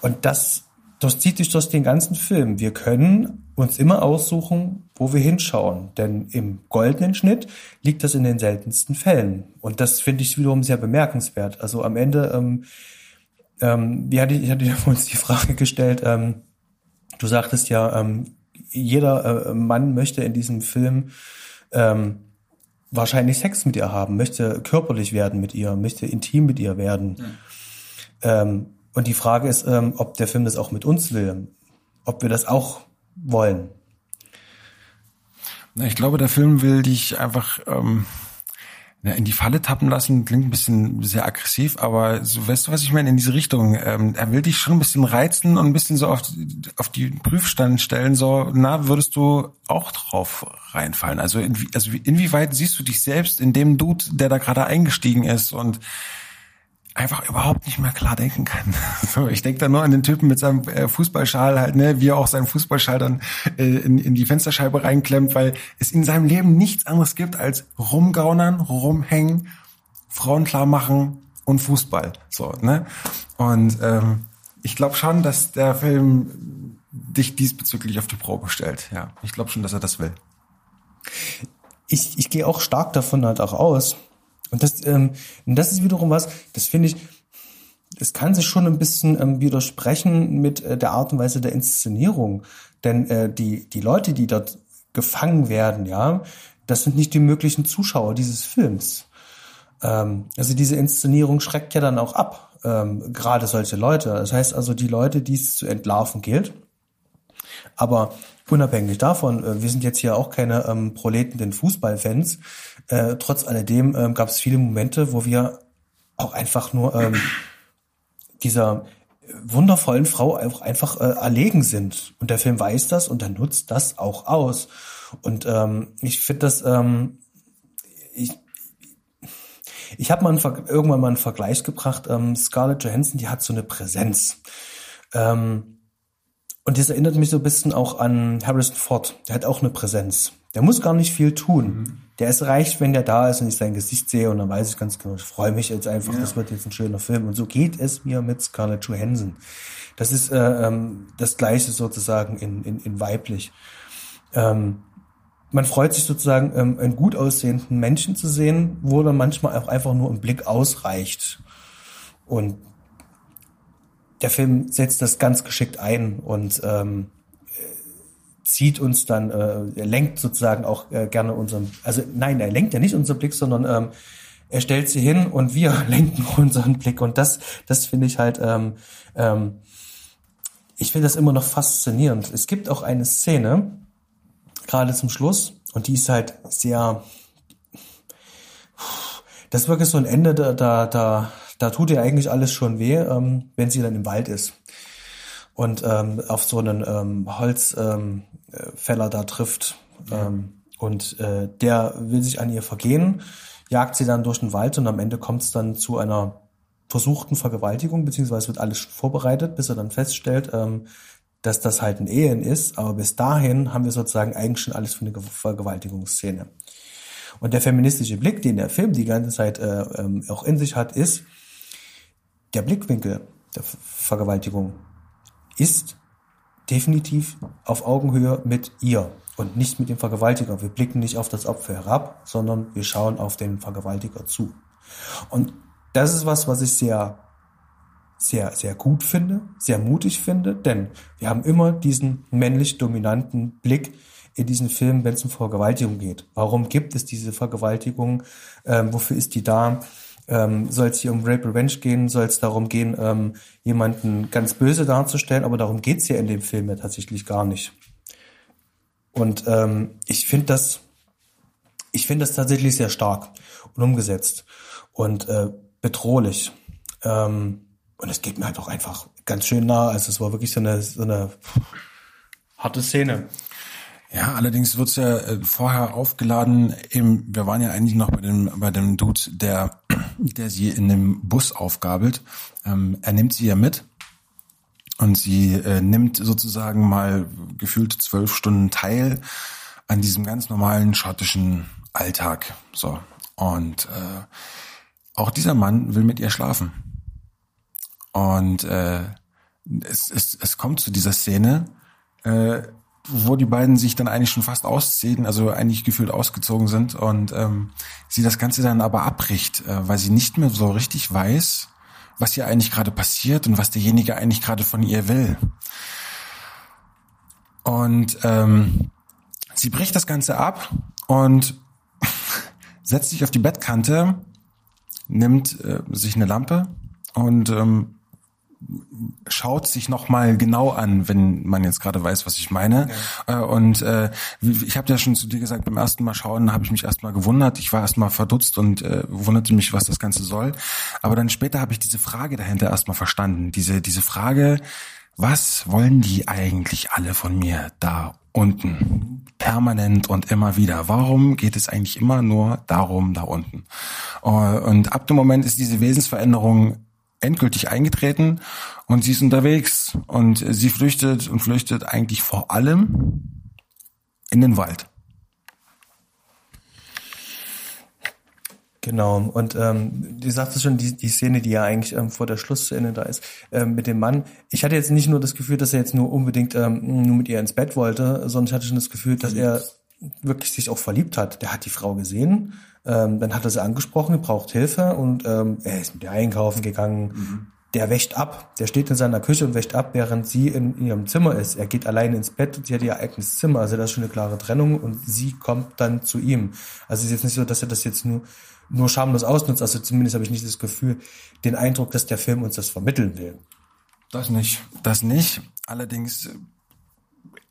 Und das, das zieht sich durch den ganzen Film. Wir können uns immer aussuchen, wo wir hinschauen. Denn im goldenen Schnitt liegt das in den seltensten Fällen. Und das finde ich wiederum sehr bemerkenswert. Also am Ende, ähm, ähm, wie hatte ich, ich hatte uns die Frage gestellt, ähm, du sagtest ja, ähm, jeder äh, Mann möchte in diesem Film ähm, wahrscheinlich Sex mit ihr haben, möchte körperlich werden mit ihr, möchte intim mit ihr werden. Mhm. Ähm, und die Frage ist, ähm, ob der Film das auch mit uns will, ob wir das auch wollen. Na, ich glaube, der Film will dich einfach ähm, in die Falle tappen lassen klingt ein bisschen sehr aggressiv, aber so weißt du, was ich meine, in diese Richtung. Ähm, er will dich schon ein bisschen reizen und ein bisschen so auf, auf die Prüfstand stellen, so, na, würdest du auch drauf reinfallen? Also, inwie, also inwieweit siehst du dich selbst in dem Dude, der da gerade eingestiegen ist und einfach überhaupt nicht mehr klar denken kann. So, ich denke da nur an den Typen mit seinem äh, Fußballschal halt, ne, wie er auch seinen Fußballschal dann äh, in, in die Fensterscheibe reinklemmt, weil es in seinem Leben nichts anderes gibt als rumgaunern, rumhängen, Frauen klar machen und Fußball. So, ne? Und ähm, ich glaube schon, dass der Film dich diesbezüglich auf die Probe stellt. Ja, ich glaube schon, dass er das will. Ich, ich gehe auch stark davon halt auch aus, und das, ähm, das ist wiederum was, das finde ich, es kann sich schon ein bisschen ähm, widersprechen mit äh, der Art und Weise der Inszenierung. Denn äh, die, die Leute, die dort gefangen werden, ja, das sind nicht die möglichen Zuschauer dieses Films. Ähm, also diese Inszenierung schreckt ja dann auch ab, ähm, gerade solche Leute. Das heißt also, die Leute, die es zu entlarven gilt. Aber unabhängig davon, äh, wir sind jetzt hier auch keine ähm, proletenden Fußballfans. Äh, trotz alledem ähm, gab es viele Momente, wo wir auch einfach nur ähm, dieser wundervollen Frau auch einfach äh, erlegen sind. Und der Film weiß das und er nutzt das auch aus. Und ähm, ich finde das, ähm, ich, ich habe mal einen, irgendwann mal einen Vergleich gebracht. Ähm, Scarlett Johansson, die hat so eine Präsenz. Ähm, und das erinnert mich so ein bisschen auch an Harrison Ford. Der hat auch eine Präsenz. Der muss gar nicht viel tun. Mhm. Der ist reich, wenn der da ist und ich sein Gesicht sehe und dann weiß ich ganz genau, ich freue mich jetzt einfach, ja. das wird jetzt ein schöner Film. Und so geht es mir mit Scarlett Johansson. Das ist äh, ähm, das Gleiche sozusagen in, in, in weiblich. Ähm, man freut sich sozusagen, ähm, einen gut aussehenden Menschen zu sehen, wo dann manchmal auch einfach nur ein Blick ausreicht. Und der Film setzt das ganz geschickt ein und ähm, zieht uns dann, äh, er lenkt sozusagen auch äh, gerne unseren, also nein, er lenkt ja nicht unseren Blick, sondern ähm, er stellt sie hin und wir lenken unseren Blick und das, das finde ich halt, ähm, ähm, ich finde das immer noch faszinierend. Es gibt auch eine Szene, gerade zum Schluss, und die ist halt sehr, das ist wirklich so ein Ende, da, da, da, da tut ihr eigentlich alles schon weh, ähm, wenn sie dann im Wald ist und ähm, auf so einen ähm, Holzfäller ähm, da trifft. Ja. Ähm, und äh, der will sich an ihr vergehen, jagt sie dann durch den Wald und am Ende kommt es dann zu einer versuchten Vergewaltigung, beziehungsweise wird alles schon vorbereitet, bis er dann feststellt, ähm, dass das halt ein Ehen ist. Aber bis dahin haben wir sozusagen eigentlich schon alles für eine Vergewaltigungsszene. Und der feministische Blick, den der Film die ganze Zeit äh, ähm, auch in sich hat, ist der Blickwinkel der Vergewaltigung ist definitiv auf Augenhöhe mit ihr und nicht mit dem Vergewaltiger. Wir blicken nicht auf das Opfer herab, sondern wir schauen auf den Vergewaltiger zu. Und das ist was, was ich sehr, sehr, sehr gut finde, sehr mutig finde, denn wir haben immer diesen männlich dominanten Blick in diesen Filmen, wenn es um Vergewaltigung geht. Warum gibt es diese Vergewaltigung? Ähm, wofür ist die da? Ähm, soll es hier um Rape Revenge gehen? Soll es darum gehen, ähm, jemanden ganz böse darzustellen? Aber darum geht's ja in dem Film ja tatsächlich gar nicht. Und ähm, ich finde das, ich finde das tatsächlich sehr stark und umgesetzt und äh, bedrohlich. Ähm, und es geht mir halt auch einfach ganz schön nah. Also es war wirklich so eine, so eine harte Szene. Ja, allerdings wird's ja äh, vorher aufgeladen. Im, wir waren ja eigentlich noch bei dem bei dem Dude, der der sie in dem Bus aufgabelt. Ähm, er nimmt sie ja mit und sie äh, nimmt sozusagen mal gefühlt zwölf Stunden teil an diesem ganz normalen schottischen Alltag. So und äh, auch dieser Mann will mit ihr schlafen und äh, es, es, es kommt zu dieser Szene. Äh, wo die beiden sich dann eigentlich schon fast ausziehen, also eigentlich gefühlt ausgezogen sind und ähm, sie das Ganze dann aber abbricht, äh, weil sie nicht mehr so richtig weiß, was hier eigentlich gerade passiert und was derjenige eigentlich gerade von ihr will. Und ähm, sie bricht das Ganze ab und setzt sich auf die Bettkante, nimmt äh, sich eine Lampe und ähm, schaut sich noch mal genau an, wenn man jetzt gerade weiß, was ich meine. Ja. Äh, und äh, ich habe ja schon zu dir gesagt, beim ersten Mal schauen habe ich mich erstmal gewundert. Ich war erstmal verdutzt und äh, wunderte mich, was das Ganze soll. Aber dann später habe ich diese Frage dahinter erstmal verstanden. Diese diese Frage, was wollen die eigentlich alle von mir da unten? Permanent und immer wieder. Warum geht es eigentlich immer nur darum da unten? Äh, und ab dem Moment ist diese Wesensveränderung endgültig eingetreten und sie ist unterwegs und sie flüchtet und flüchtet eigentlich vor allem in den Wald. Genau, und ähm, du sagtest schon, die, die Szene, die ja eigentlich ähm, vor der Schlussszene da ist, ähm, mit dem Mann. Ich hatte jetzt nicht nur das Gefühl, dass er jetzt nur unbedingt ähm, nur mit ihr ins Bett wollte, sondern ich hatte schon das Gefühl, dass er wirklich sich auch verliebt hat. Der hat die Frau gesehen, ähm, dann hat er sie angesprochen, er braucht Hilfe und ähm, er ist mit ihr einkaufen gegangen. Mhm. Der wäscht ab. Der steht in seiner Küche und wäscht ab, während sie in, in ihrem Zimmer ist. Er geht alleine ins Bett und sie hat ihr eigenes Zimmer. Also das ist schon eine klare Trennung und sie kommt dann zu ihm. Also es ist jetzt nicht so, dass er das jetzt nur, nur schamlos ausnutzt. Also zumindest habe ich nicht das Gefühl, den Eindruck, dass der Film uns das vermitteln will. Das nicht. Das nicht. Allerdings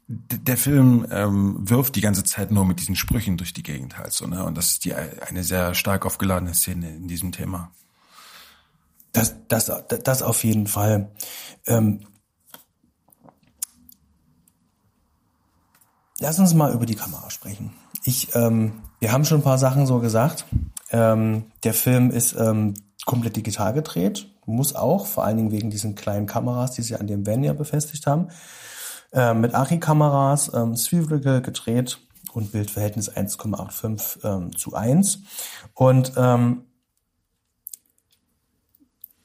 der Film ähm, wirft die ganze Zeit nur mit diesen Sprüchen durch die Gegend halt so, ne? Und das ist die eine sehr stark aufgeladene Szene in diesem Thema. Das, das, das auf jeden Fall. Ähm, lass uns mal über die Kamera sprechen. Ich, ähm, wir haben schon ein paar Sachen so gesagt. Ähm, der Film ist ähm, komplett digital gedreht, muss auch, vor allen Dingen wegen diesen kleinen Kameras, die sie an dem Van ja befestigt haben. Äh, mit Arri-Kameras, ähm, Spherical gedreht und Bildverhältnis 1,85 ähm, zu 1. Und ähm,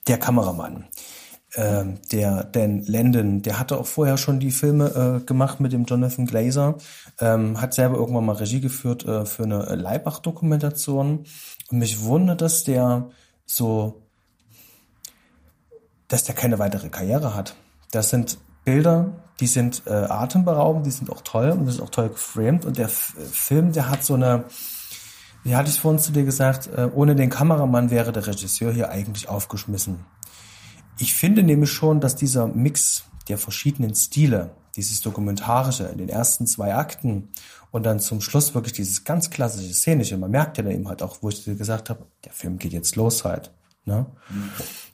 der Kameramann, äh, der Dan Landon, der hatte auch vorher schon die Filme äh, gemacht mit dem Jonathan Glazer, ähm, hat selber irgendwann mal Regie geführt äh, für eine Leibach-Dokumentation. Und mich wundert, dass der so, dass der keine weitere Karriere hat. Das sind Bilder, die sind äh, atemberaubend, die sind auch toll und das ist auch toll geframed. Und der F Film, der hat so eine, wie hatte ich vorhin zu dir gesagt, äh, ohne den Kameramann wäre der Regisseur hier eigentlich aufgeschmissen. Ich finde nämlich schon, dass dieser Mix der verschiedenen Stile, dieses Dokumentarische in den ersten zwei Akten und dann zum Schluss wirklich dieses ganz klassische Szenische, man merkt ja dann eben halt auch, wo ich dir gesagt habe, der Film geht jetzt los halt. Ne? Mhm.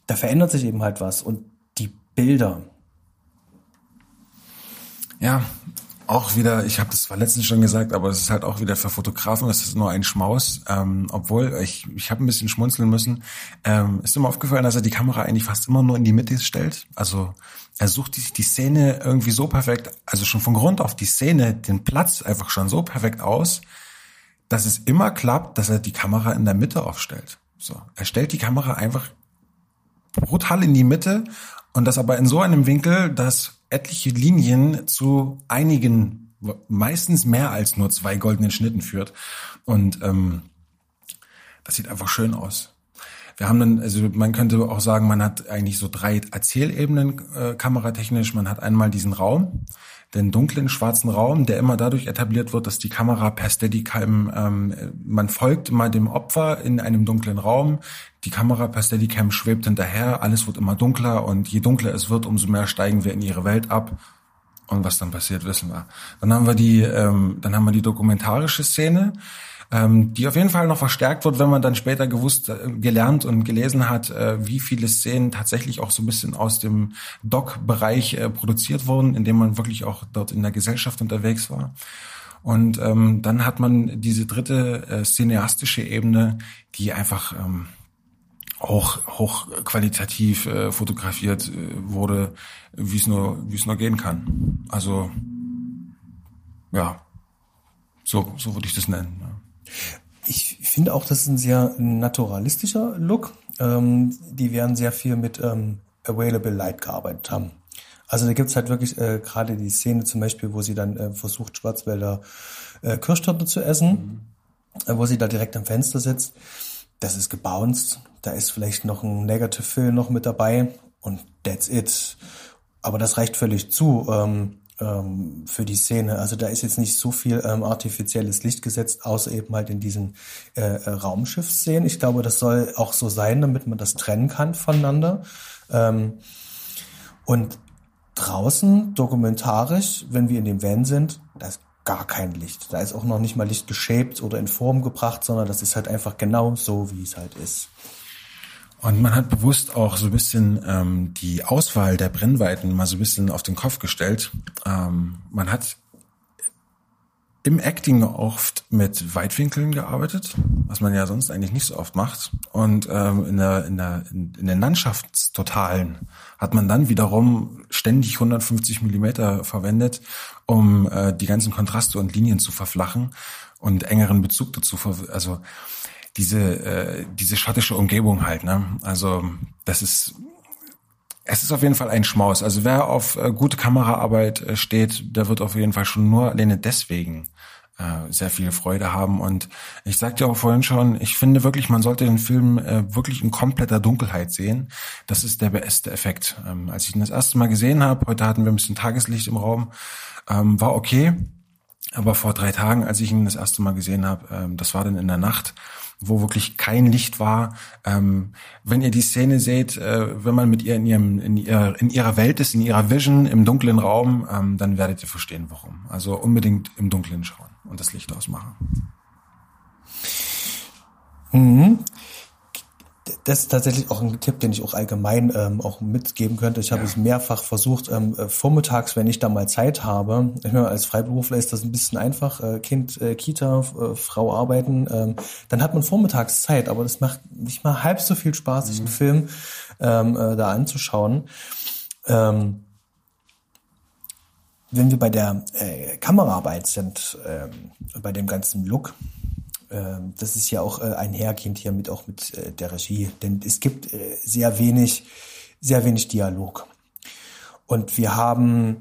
Da verändert sich eben halt was und die Bilder. Ja, auch wieder, ich habe das zwar letztens schon gesagt, aber es ist halt auch wieder für Fotografen, es ist nur ein Schmaus. Ähm, obwohl, ich, ich habe ein bisschen schmunzeln müssen. Ähm, ist immer aufgefallen, dass er die Kamera eigentlich fast immer nur in die Mitte stellt. Also er sucht die, die Szene irgendwie so perfekt, also schon von Grund auf die Szene, den Platz einfach schon so perfekt aus, dass es immer klappt, dass er die Kamera in der Mitte aufstellt. So, er stellt die Kamera einfach brutal in die Mitte und das aber in so einem Winkel, dass etliche Linien zu einigen, meistens mehr als nur zwei goldenen Schnitten führt. Und ähm, das sieht einfach schön aus. Wir haben dann, also man könnte auch sagen, man hat eigentlich so drei Erzählebenen äh, kameratechnisch. Man hat einmal diesen Raum, den dunklen schwarzen Raum, der immer dadurch etabliert wird, dass die Kamera per Steadicam, ähm, man folgt immer dem Opfer in einem dunklen Raum, die Kamera per Steadicam schwebt hinterher, alles wird immer dunkler und je dunkler es wird, umso mehr steigen wir in ihre Welt ab. Und was dann passiert, wissen wir. Dann haben wir die, ähm, dann haben wir die dokumentarische Szene, ähm, die auf jeden Fall noch verstärkt wird, wenn man dann später gewusst, äh, gelernt und gelesen hat, äh, wie viele Szenen tatsächlich auch so ein bisschen aus dem Doc-Bereich äh, produziert wurden, indem man wirklich auch dort in der Gesellschaft unterwegs war. Und ähm, dann hat man diese dritte äh, cineastische Ebene, die einfach ähm, auch hochqualitativ äh, fotografiert äh, wurde, wie es nur wie es nur gehen kann. Also ja, so so würde ich das nennen. Ja. Ich finde auch, das ist ein sehr naturalistischer Look. Ähm, die werden sehr viel mit ähm, Available Light gearbeitet haben. Also da gibt's halt wirklich äh, gerade die Szene zum Beispiel, wo sie dann äh, versucht, Schwarzwälder äh, Kirschtorte zu essen, mhm. äh, wo sie da direkt am Fenster sitzt. Das ist gebounced. Da ist vielleicht noch ein Negative Fill noch mit dabei und that's it. Aber das reicht völlig zu. Ähm, ähm, für die Szene. Also da ist jetzt nicht so viel ähm, artifizielles Licht gesetzt, außer eben halt in diesen äh, äh, Raumschiffsszenen. Ich glaube, das soll auch so sein, damit man das trennen kann voneinander. Ähm, und draußen, dokumentarisch, wenn wir in dem Van sind, da ist gar kein Licht. Da ist auch noch nicht mal Licht geshaped oder in Form gebracht, sondern das ist halt einfach genau so, wie es halt ist. Und man hat bewusst auch so ein bisschen ähm, die Auswahl der Brennweiten mal so ein bisschen auf den Kopf gestellt. Ähm, man hat im Acting oft mit Weitwinkeln gearbeitet, was man ja sonst eigentlich nicht so oft macht. Und ähm, in, der, in, der, in, in den Landschaftstotalen hat man dann wiederum ständig 150 Millimeter verwendet, um äh, die ganzen Kontraste und Linien zu verflachen und engeren Bezug dazu. Also diese, äh, diese schottische Umgebung halt. Ne? Also das ist es ist auf jeden Fall ein Schmaus. Also wer auf äh, gute Kameraarbeit äh, steht, der wird auf jeden Fall schon nur alleine deswegen äh, sehr viel Freude haben. Und ich sagte auch vorhin schon, ich finde wirklich, man sollte den Film äh, wirklich in kompletter Dunkelheit sehen. Das ist der beste Effekt. Ähm, als ich ihn das erste Mal gesehen habe, heute hatten wir ein bisschen Tageslicht im Raum, ähm, war okay. Aber vor drei Tagen, als ich ihn das erste Mal gesehen habe, ähm, das war dann in der Nacht, wo wirklich kein Licht war. Ähm, wenn ihr die Szene seht, äh, wenn man mit ihr in ihrem in ihrer in ihrer Welt ist, in ihrer Vision im dunklen Raum, ähm, dann werdet ihr verstehen, warum. Also unbedingt im Dunkeln schauen und das Licht ausmachen. Mhm das ist tatsächlich auch ein Tipp, den ich auch allgemein ähm, auch mitgeben könnte. Ich habe ja. es mehrfach versucht, ähm, äh, vormittags, wenn ich da mal Zeit habe. Ich meine, als Freiberufler ist das ein bisschen einfach. Äh, kind, äh, Kita, äh, Frau arbeiten. Ähm, dann hat man vormittags Zeit, aber das macht nicht mal halb so viel Spaß, sich einen mhm. Film ähm, äh, da anzuschauen. Ähm, wenn wir bei der äh, Kameraarbeit sind, ähm, bei dem ganzen Look, das ist ja auch äh, einhergehend hier mit auch mit äh, der Regie, denn es gibt äh, sehr wenig, sehr wenig Dialog. Und wir haben,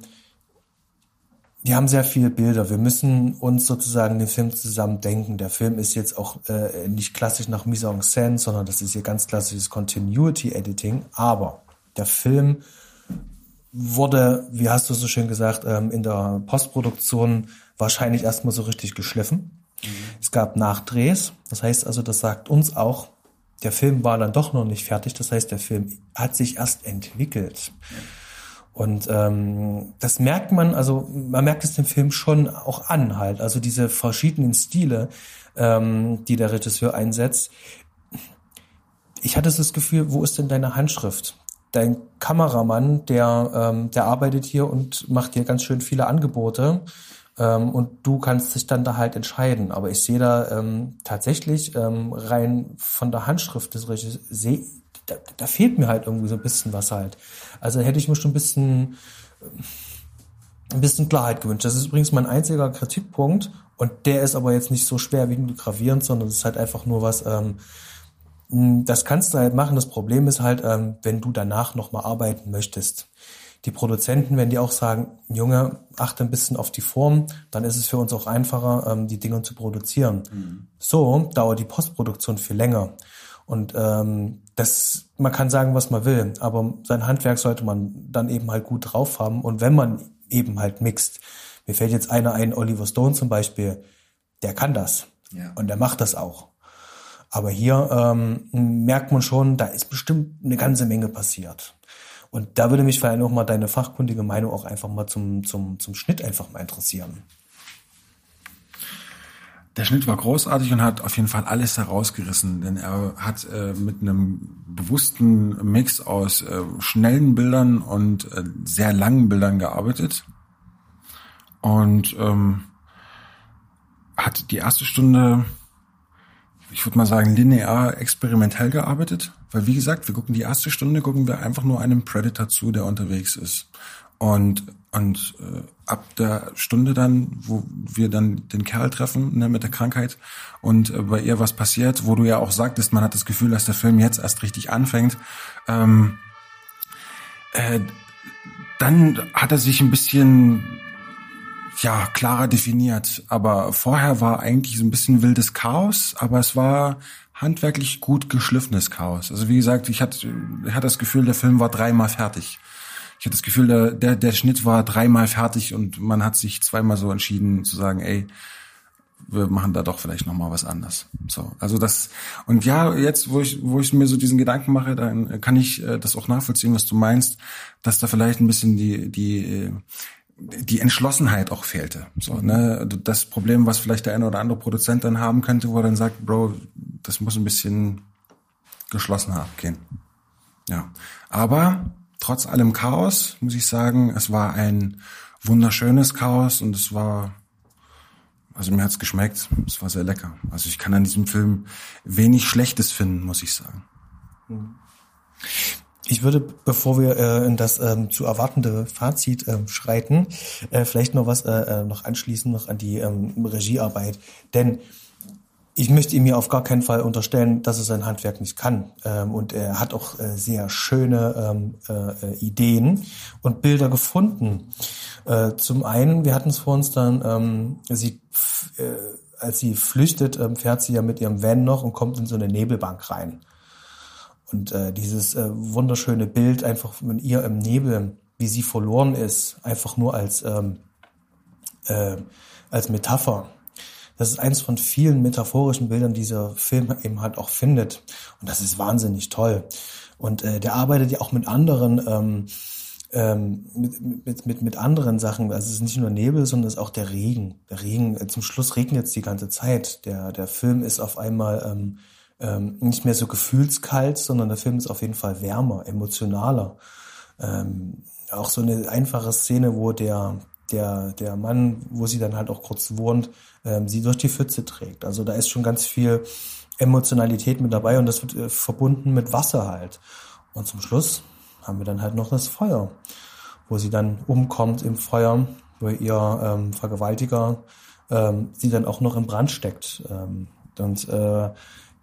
wir haben sehr viele Bilder. Wir müssen uns sozusagen den Film zusammen denken. Der Film ist jetzt auch nicht klassisch nach Mise en scène, sondern das ist hier ganz klassisches Continuity Editing. Aber der Film wurde, wie hast du so schön gesagt, ähm, in der Postproduktion wahrscheinlich erstmal so richtig geschliffen. Es gab Nachdrehs, das heißt also, das sagt uns auch, der Film war dann doch noch nicht fertig, das heißt, der Film hat sich erst entwickelt. Und ähm, das merkt man, also man merkt es dem Film schon auch an halt. Also diese verschiedenen Stile, ähm, die der Regisseur einsetzt. Ich hatte das Gefühl, wo ist denn deine Handschrift? Dein Kameramann, der, ähm, der arbeitet hier und macht dir ganz schön viele Angebote. Ähm, und du kannst dich dann da halt entscheiden. Aber ich sehe da ähm, tatsächlich ähm, rein von der Handschrift des Regisseurs, da, da fehlt mir halt irgendwie so ein bisschen was halt. Also hätte ich mir schon ein bisschen, äh, ein bisschen Klarheit gewünscht. Das ist übrigens mein einziger Kritikpunkt und der ist aber jetzt nicht so schwerwiegend gravierend, sondern es ist halt einfach nur was, ähm, das kannst du halt machen. Das Problem ist halt, ähm, wenn du danach nochmal arbeiten möchtest. Die Produzenten, wenn die auch sagen, Junge, achte ein bisschen auf die Form, dann ist es für uns auch einfacher, ähm, die Dinge zu produzieren. Mhm. So dauert die Postproduktion viel länger. Und ähm, das, man kann sagen, was man will, aber sein Handwerk sollte man dann eben halt gut drauf haben. Und wenn man eben halt mixt, mir fällt jetzt einer ein, Oliver Stone zum Beispiel, der kann das. Ja. Und der macht das auch. Aber hier ähm, merkt man schon, da ist bestimmt eine ganze Menge passiert. Und da würde mich vielleicht auch mal deine fachkundige Meinung auch einfach mal zum, zum, zum Schnitt einfach mal interessieren. Der Schnitt war großartig und hat auf jeden Fall alles herausgerissen, denn er hat äh, mit einem bewussten Mix aus äh, schnellen Bildern und äh, sehr langen Bildern gearbeitet und ähm, hat die erste Stunde, ich würde mal sagen, linear experimentell gearbeitet, weil wie gesagt, wir gucken die erste Stunde, gucken wir einfach nur einem Predator zu, der unterwegs ist. Und und äh, ab der Stunde dann, wo wir dann den Kerl treffen ne, mit der Krankheit und äh, bei ihr was passiert, wo du ja auch sagtest, man hat das Gefühl, dass der Film jetzt erst richtig anfängt, ähm, äh, dann hat er sich ein bisschen ja klarer definiert. Aber vorher war eigentlich so ein bisschen wildes Chaos, aber es war handwerklich gut geschliffenes Chaos. Also wie gesagt, ich hatte, ich hatte das Gefühl, der Film war dreimal fertig ich hatte das Gefühl, der, der, der Schnitt war dreimal fertig und man hat sich zweimal so entschieden zu sagen, ey, wir machen da doch vielleicht noch mal was anders. So, also das und ja, jetzt wo ich wo ich mir so diesen Gedanken mache, dann kann ich äh, das auch nachvollziehen, was du meinst, dass da vielleicht ein bisschen die die äh, die Entschlossenheit auch fehlte. So, ne, das Problem, was vielleicht der eine oder andere Produzent dann haben könnte, wo er dann sagt, Bro, das muss ein bisschen geschlossener abgehen. Ja, aber trotz allem Chaos, muss ich sagen, es war ein wunderschönes Chaos und es war, also mir hat's geschmeckt, es war sehr lecker. Also ich kann an diesem Film wenig Schlechtes finden, muss ich sagen. Ich würde, bevor wir äh, in das ähm, zu erwartende Fazit äh, schreiten, äh, vielleicht noch was äh, äh, noch anschließen noch an die ähm, Regiearbeit. Denn ich möchte ihm ja auf gar keinen Fall unterstellen, dass er sein Handwerk nicht kann. Ähm, und er hat auch äh, sehr schöne ähm, äh, Ideen und Bilder gefunden. Äh, zum einen, wir hatten es vor uns dann, ähm, sie, äh, als sie flüchtet, ähm, fährt sie ja mit ihrem Van noch und kommt in so eine Nebelbank rein. Und äh, dieses äh, wunderschöne Bild einfach von ihr im Nebel, wie sie verloren ist, einfach nur als, ähm, äh, als Metapher das ist eins von vielen metaphorischen Bildern, die dieser Film eben halt auch findet. Und das ist wahnsinnig toll. Und äh, der arbeitet ja auch mit anderen, ähm, ähm, mit, mit, mit, mit anderen Sachen. Also es ist nicht nur Nebel, sondern es ist auch der Regen. Der Regen, äh, zum Schluss regnet es die ganze Zeit. Der, der Film ist auf einmal ähm, ähm, nicht mehr so gefühlskalt, sondern der Film ist auf jeden Fall wärmer, emotionaler. Ähm, auch so eine einfache Szene, wo der, der, der Mann, wo sie dann halt auch kurz wohnt, ähm, sie durch die Pfütze trägt. Also da ist schon ganz viel Emotionalität mit dabei und das wird äh, verbunden mit Wasser halt. Und zum Schluss haben wir dann halt noch das Feuer, wo sie dann umkommt im Feuer, wo ihr ähm, Vergewaltiger ähm, sie dann auch noch im Brand steckt. Ähm, und äh,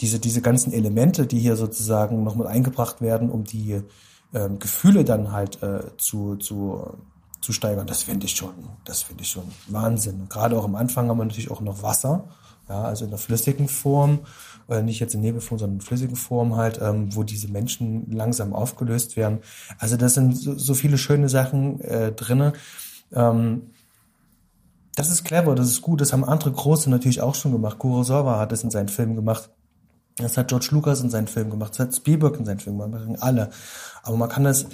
diese, diese ganzen Elemente, die hier sozusagen noch mit eingebracht werden, um die ähm, Gefühle dann halt äh, zu, zu zu steigern. Das finde ich schon, das finde ich schon Wahnsinn. Gerade auch am Anfang haben wir natürlich auch noch Wasser, ja, also in der flüssigen Form, äh, nicht jetzt in Nebelform, sondern in flüssigen Form halt, ähm, wo diese Menschen langsam aufgelöst werden. Also das sind so, so viele schöne Sachen äh, drinne. Ähm, das ist clever, das ist gut. Das haben andere Große natürlich auch schon gemacht. Kurosawa hat das in seinen Filmen gemacht. Das hat George Lucas in seinen Filmen gemacht. Das hat Spielberg in seinen Filmen gemacht. Alle. Aber man kann das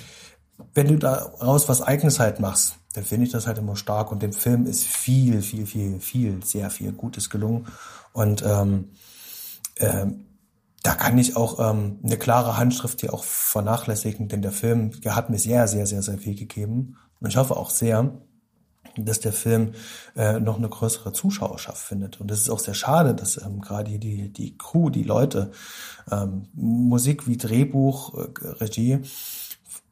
wenn du daraus was Eigenes halt machst, dann finde ich das halt immer stark. Und dem Film ist viel, viel, viel, viel, sehr viel Gutes gelungen. Und ähm, ähm, da kann ich auch ähm, eine klare Handschrift hier auch vernachlässigen, denn der Film der hat mir sehr, sehr, sehr, sehr viel gegeben. Und ich hoffe auch sehr, dass der Film äh, noch eine größere Zuschauerschaft findet. Und das ist auch sehr schade, dass ähm, gerade die, die Crew, die Leute, ähm, Musik wie Drehbuch, äh, Regie,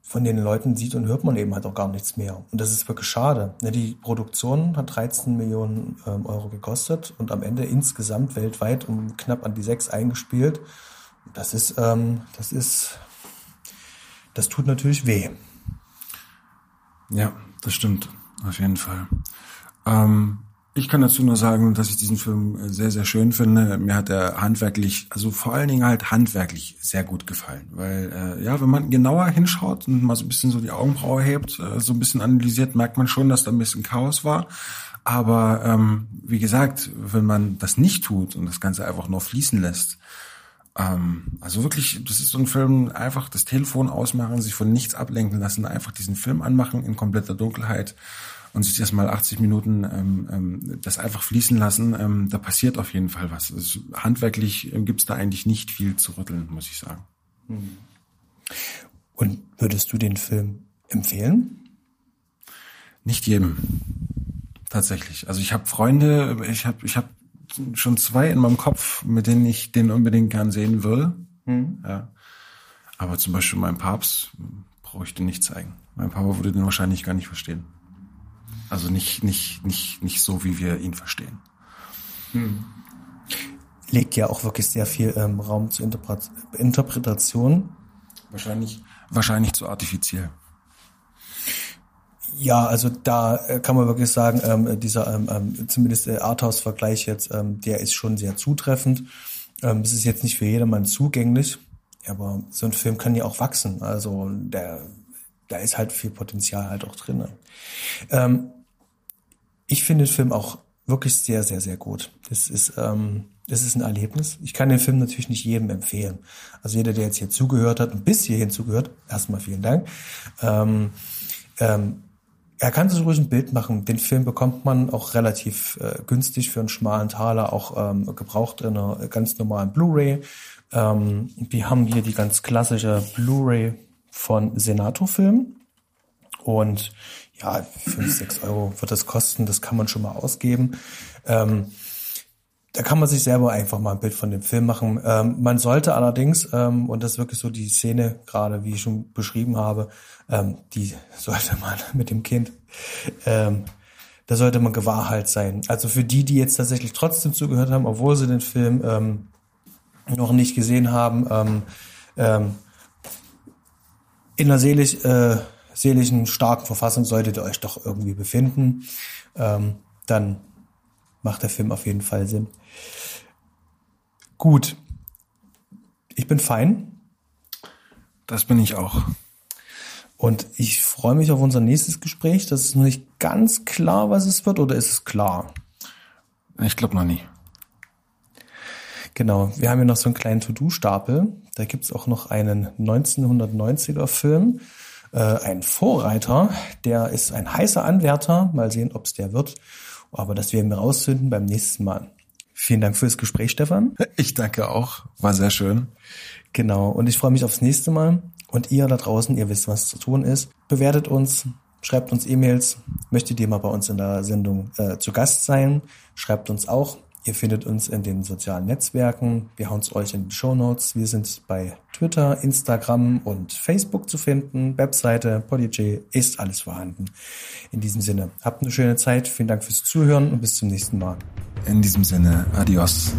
von den Leuten sieht und hört man eben halt auch gar nichts mehr. Und das ist wirklich schade. Die Produktion hat 13 Millionen ähm, Euro gekostet und am Ende insgesamt weltweit um knapp an die sechs eingespielt. Das ist, ähm, das ist, das tut natürlich weh. Ja, das stimmt. Auf jeden Fall. Ähm, ich kann dazu nur sagen, dass ich diesen Film äh, sehr, sehr schön finde. Mir hat er handwerklich, also vor allen Dingen halt handwerklich sehr gut gefallen. Weil, äh, ja, wenn man genauer hinschaut und mal so ein bisschen so die Augenbraue hebt, äh, so ein bisschen analysiert, merkt man schon, dass da ein bisschen Chaos war. Aber ähm, wie gesagt, wenn man das nicht tut und das Ganze einfach nur fließen lässt, ähm, also wirklich, das ist so ein Film, einfach das Telefon ausmachen, sich von nichts ablenken lassen, einfach diesen Film anmachen in kompletter Dunkelheit und sich erstmal 80 Minuten ähm, ähm, das einfach fließen lassen, ähm, da passiert auf jeden Fall was. Also handwerklich ähm, gibt's da eigentlich nicht viel zu rütteln, muss ich sagen. Hm. Und würdest du den Film empfehlen? Nicht jedem. Tatsächlich. Also ich habe Freunde, ich habe ich hab schon zwei in meinem Kopf, mit denen ich den unbedingt gern sehen will. Hm. Ja. Aber zum Beispiel mein Papst brauche ich den nicht zeigen. Mein Papa würde den wahrscheinlich gar nicht verstehen. Also nicht, nicht, nicht, nicht so, wie wir ihn verstehen. Hm. Legt ja auch wirklich sehr viel ähm, Raum zur Interpret Interpretation. Wahrscheinlich, wahrscheinlich zu artifiziell. Ja, also da äh, kann man wirklich sagen, ähm, dieser ähm, ähm, zumindest der Arthouse-Vergleich jetzt, ähm, der ist schon sehr zutreffend. Ähm, es ist jetzt nicht für jedermann zugänglich, aber so ein Film kann ja auch wachsen. Also der, da ist halt viel Potenzial halt auch drin. Ähm, ich finde den Film auch wirklich sehr, sehr, sehr gut. Das ist, ähm, das ist ein Erlebnis. Ich kann den Film natürlich nicht jedem empfehlen. Also jeder, der jetzt hier zugehört hat und bis hierhin zugehört, erstmal vielen Dank. Ähm, ähm, er kann sich ruhig ein Bild machen. Den Film bekommt man auch relativ äh, günstig für einen schmalen Taler, auch ähm, gebraucht in einer ganz normalen Blu-ray. Ähm, wir haben hier die ganz klassische Blu-ray von Senator Film. Und ja, fünf, sechs Euro wird das kosten, das kann man schon mal ausgeben. Ähm, da kann man sich selber einfach mal ein Bild von dem Film machen. Ähm, man sollte allerdings, ähm, und das ist wirklich so die Szene, gerade wie ich schon beschrieben habe, ähm, die sollte man mit dem Kind, ähm, da sollte man gewahrheit sein. Also für die, die jetzt tatsächlich trotzdem zugehört haben, obwohl sie den Film ähm, noch nicht gesehen haben, ähm, in der seelisch, äh, seelischen starken Verfassung solltet ihr euch doch irgendwie befinden, dann macht der Film auf jeden Fall Sinn. Gut. Ich bin fein. Das bin ich auch. Und ich freue mich auf unser nächstes Gespräch. Das ist noch nicht ganz klar, was es wird, oder ist es klar? Ich glaube noch nie. Genau, wir haben hier noch so einen kleinen To-Do-Stapel. Da gibt's auch noch einen 1990er Film, äh, ein Vorreiter, der ist ein heißer Anwärter. Mal sehen, ob es der wird. Aber das werden wir rausfinden beim nächsten Mal. Vielen Dank fürs Gespräch, Stefan. Ich danke auch. War sehr schön. Genau. Und ich freue mich aufs nächste Mal. Und ihr da draußen, ihr wisst, was zu tun ist. Bewertet uns, schreibt uns E-Mails. Möchtet ihr mal bei uns in der Sendung äh, zu Gast sein? Schreibt uns auch. Ihr findet uns in den sozialen Netzwerken. Wir hauen es euch in die Show Notes. Wir sind bei Twitter, Instagram und Facebook zu finden. Webseite, Podigy, ist alles vorhanden. In diesem Sinne, habt eine schöne Zeit. Vielen Dank fürs Zuhören und bis zum nächsten Mal. In diesem Sinne, adios.